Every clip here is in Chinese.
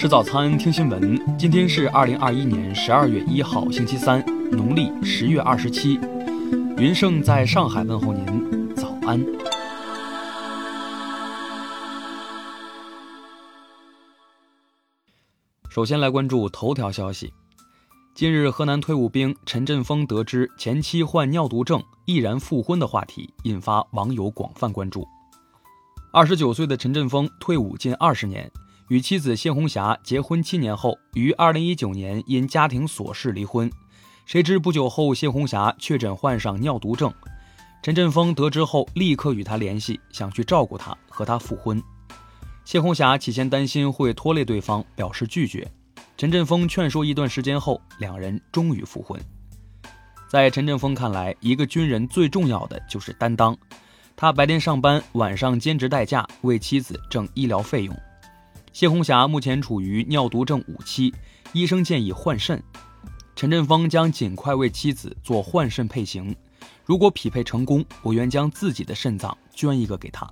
吃早餐，听新闻。今天是二零二一年十二月一号，星期三，农历十月二十七。云盛在上海问候您，早安。首先来关注头条消息。近日，河南退伍兵陈振峰得知前妻患尿毒症，毅然复婚的话题引发网友广泛关注。二十九岁的陈振峰退伍近二十年。与妻子谢红霞结婚七年后，于二零一九年因家庭琐事离婚。谁知不久后，谢红霞确诊患上尿毒症。陈振峰得知后，立刻与她联系，想去照顾她，和她复婚。谢红霞起先担心会拖累对方，表示拒绝。陈振峰劝说一段时间后，两人终于复婚。在陈振峰看来，一个军人最重要的就是担当。他白天上班，晚上兼职代驾，为妻子挣医疗费用。谢红霞目前处于尿毒症五期，医生建议换肾。陈振峰将尽快为妻子做换肾配型，如果匹配成功，我愿将自己的肾脏捐一个给他。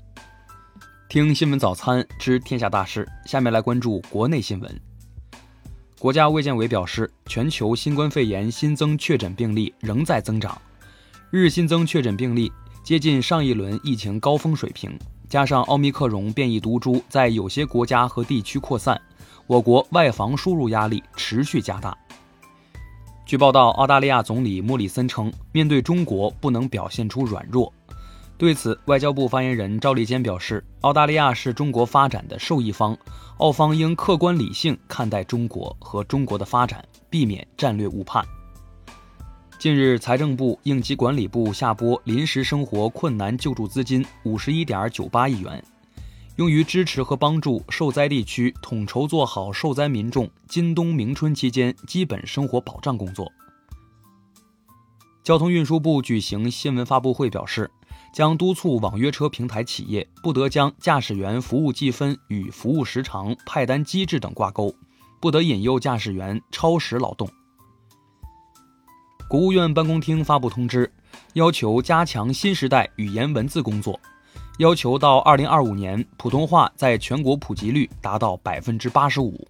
听新闻早餐知天下大事，下面来关注国内新闻。国家卫健委表示，全球新冠肺炎新增确诊病例仍在增长，日新增确诊病例接近上一轮疫情高峰水平。加上奥密克戎变异毒株在有些国家和地区扩散，我国外防输入压力持续加大。据报道，澳大利亚总理莫里森称，面对中国不能表现出软弱。对此，外交部发言人赵立坚表示，澳大利亚是中国发展的受益方，澳方应客观理性看待中国和中国的发展，避免战略误判。近日，财政部、应急管理部下拨临时生活困难救助资金五十一点九八亿元，用于支持和帮助受灾地区统筹做好受灾民众今冬明春期间基本生活保障工作。交通运输部举行新闻发布会表示，将督促网约车平台企业不得将驾驶员服务计分与服务时长、派单机制等挂钩，不得引诱驾驶员超时劳动。国务院办公厅发布通知，要求加强新时代语言文字工作，要求到二零二五年，普通话在全国普及率达到百分之八十五。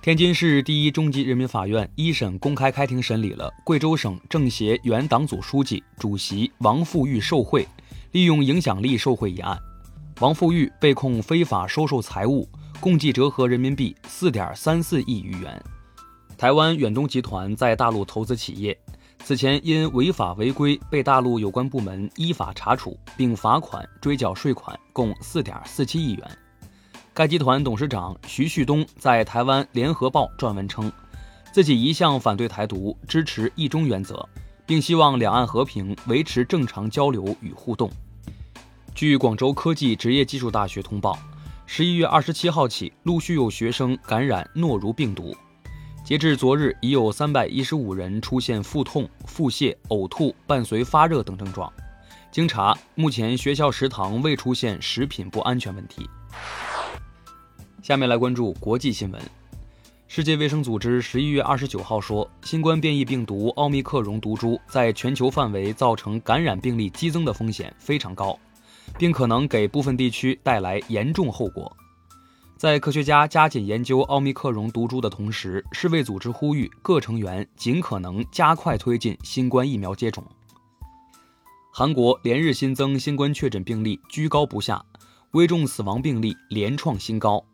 天津市第一中级人民法院一审公开开庭审理了贵州省政协原党组书记、主席王富玉受贿、利用影响力受贿一案，王富玉被控非法收受财物，共计折合人民币四点三四亿余元。台湾远东集团在大陆投资企业，此前因违法违规被大陆有关部门依法查处，并罚款追缴税款共四点四七亿元。该集团董事长徐旭东在台湾《联合报》撰文称，自己一向反对台独，支持一中原则，并希望两岸和平，维持正常交流与互动。据广州科技职业技术大学通报，十一月二十七号起，陆续有学生感染诺如病毒。截至昨日，已有三百一十五人出现腹痛、腹泻、呕吐，伴随发热等症状。经查，目前学校食堂未出现食品不安全问题。下面来关注国际新闻。世界卫生组织十一月二十九号说，新冠变异病毒奥密克戎毒株在全球范围造成感染病例激增的风险非常高，并可能给部分地区带来严重后果。在科学家加紧研究奥密克戎毒株的同时，世卫组织呼吁各成员尽可能加快推进新冠疫苗接种。韩国连日新增新冠确诊病例居高不下，危重死亡病例连创新高，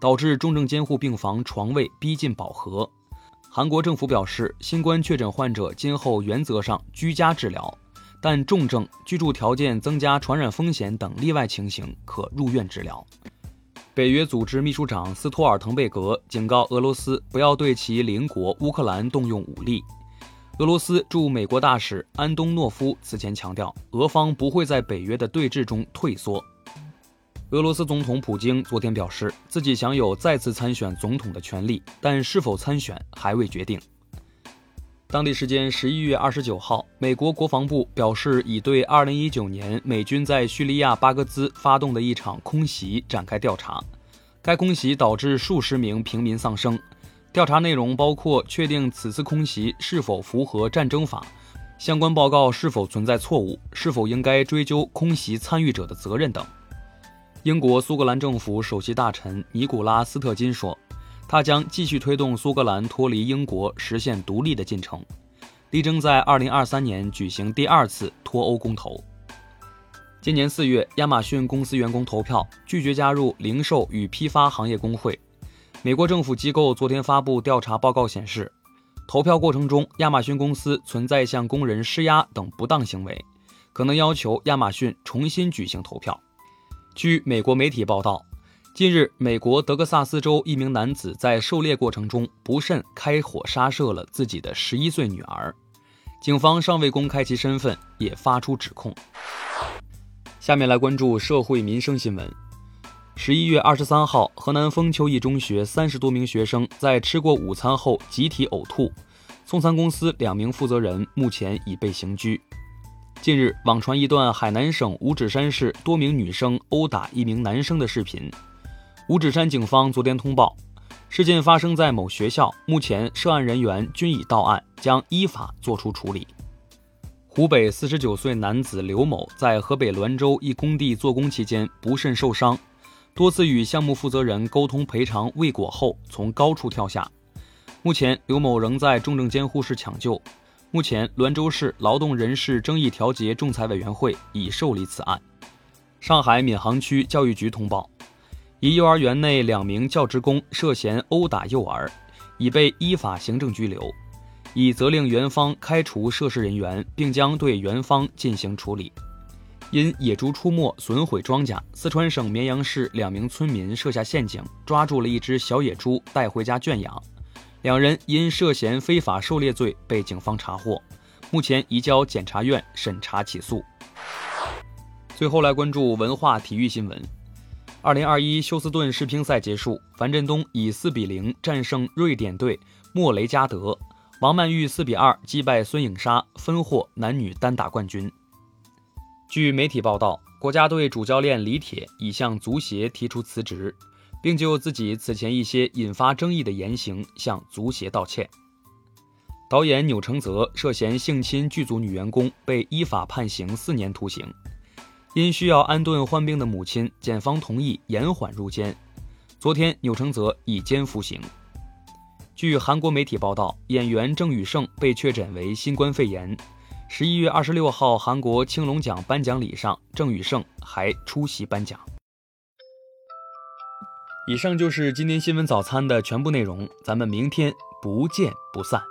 导致重症监护病房床位逼近饱和。韩国政府表示，新冠确诊患者今后原则上居家治疗，但重症、居住条件增加传染风险等例外情形可入院治疗。北约组织秘书长斯托尔滕贝格警告俄罗斯不要对其邻国乌克兰动用武力。俄罗斯驻美国大使安东诺夫此前强调，俄方不会在北约的对峙中退缩。俄罗斯总统普京昨天表示，自己享有再次参选总统的权利，但是否参选还未决定。当地时间十一月二十九号，美国国防部表示，已对二零一九年美军在叙利亚巴格兹发动的一场空袭展开调查。该空袭导致数十名平民丧生。调查内容包括确定此次空袭是否符合战争法，相关报告是否存在错误，是否应该追究空袭参与者的责任等。英国苏格兰政府首席大臣尼古拉斯特金说，他将继续推动苏格兰脱离英国、实现独立的进程，力争在2023年举行第二次脱欧公投。今年四月，亚马逊公司员工投票拒绝加入零售与批发行业工会。美国政府机构昨天发布调查报告显示，投票过程中，亚马逊公司存在向工人施压等不当行为，可能要求亚马逊重新举行投票。据美国媒体报道，近日，美国德克萨斯州一名男子在狩猎过程中不慎开火杀射了自己的十一岁女儿，警方尚未公开其身份，也发出指控。下面来关注社会民生新闻。十一月二十三号，河南封丘一中学三十多名学生在吃过午餐后集体呕吐，送餐公司两名负责人目前已被刑拘。近日，网传一段海南省五指山市多名女生殴打一名男生的视频。五指山警方昨天通报，事件发生在某学校，目前涉案人员均已到案，将依法作出处理。湖北四十九岁男子刘某在河北滦州一工地做工期间不慎受伤，多次与项目负责人沟通赔偿未果后，从高处跳下。目前刘某仍在重症监护室抢救。目前滦州市劳动人事争议调解仲裁委员会已受理此案。上海闵行区教育局通报，一幼儿园内两名教职工涉嫌殴打幼儿，已被依法行政拘留。已责令园方开除涉事人员，并将对园方进行处理。因野猪出没损毁庄稼，四川省绵阳市两名村民设下陷阱，抓住了一只小野猪带回家圈养。两人因涉嫌非法狩猎罪被警方查获，目前移交检察院审查起诉。最后来关注文化体育新闻：二零二一休斯顿世乒赛结束，樊振东以四比零战胜瑞典队莫雷加德。王曼玉四比二击败孙颖莎，分获男女单打冠军。据媒体报道，国家队主教练李铁已向足协提出辞职，并就自己此前一些引发争议的言行向足协道歉。导演钮承泽涉嫌性侵剧组女员工，被依法判刑四年徒刑。因需要安顿患病的母亲，检方同意延缓入监。昨天，钮承泽已监服刑。据韩国媒体报道，演员郑宇盛被确诊为新冠肺炎。十一月二十六号，韩国青龙奖颁奖礼上，郑宇盛还出席颁奖。以上就是今天新闻早餐的全部内容，咱们明天不见不散。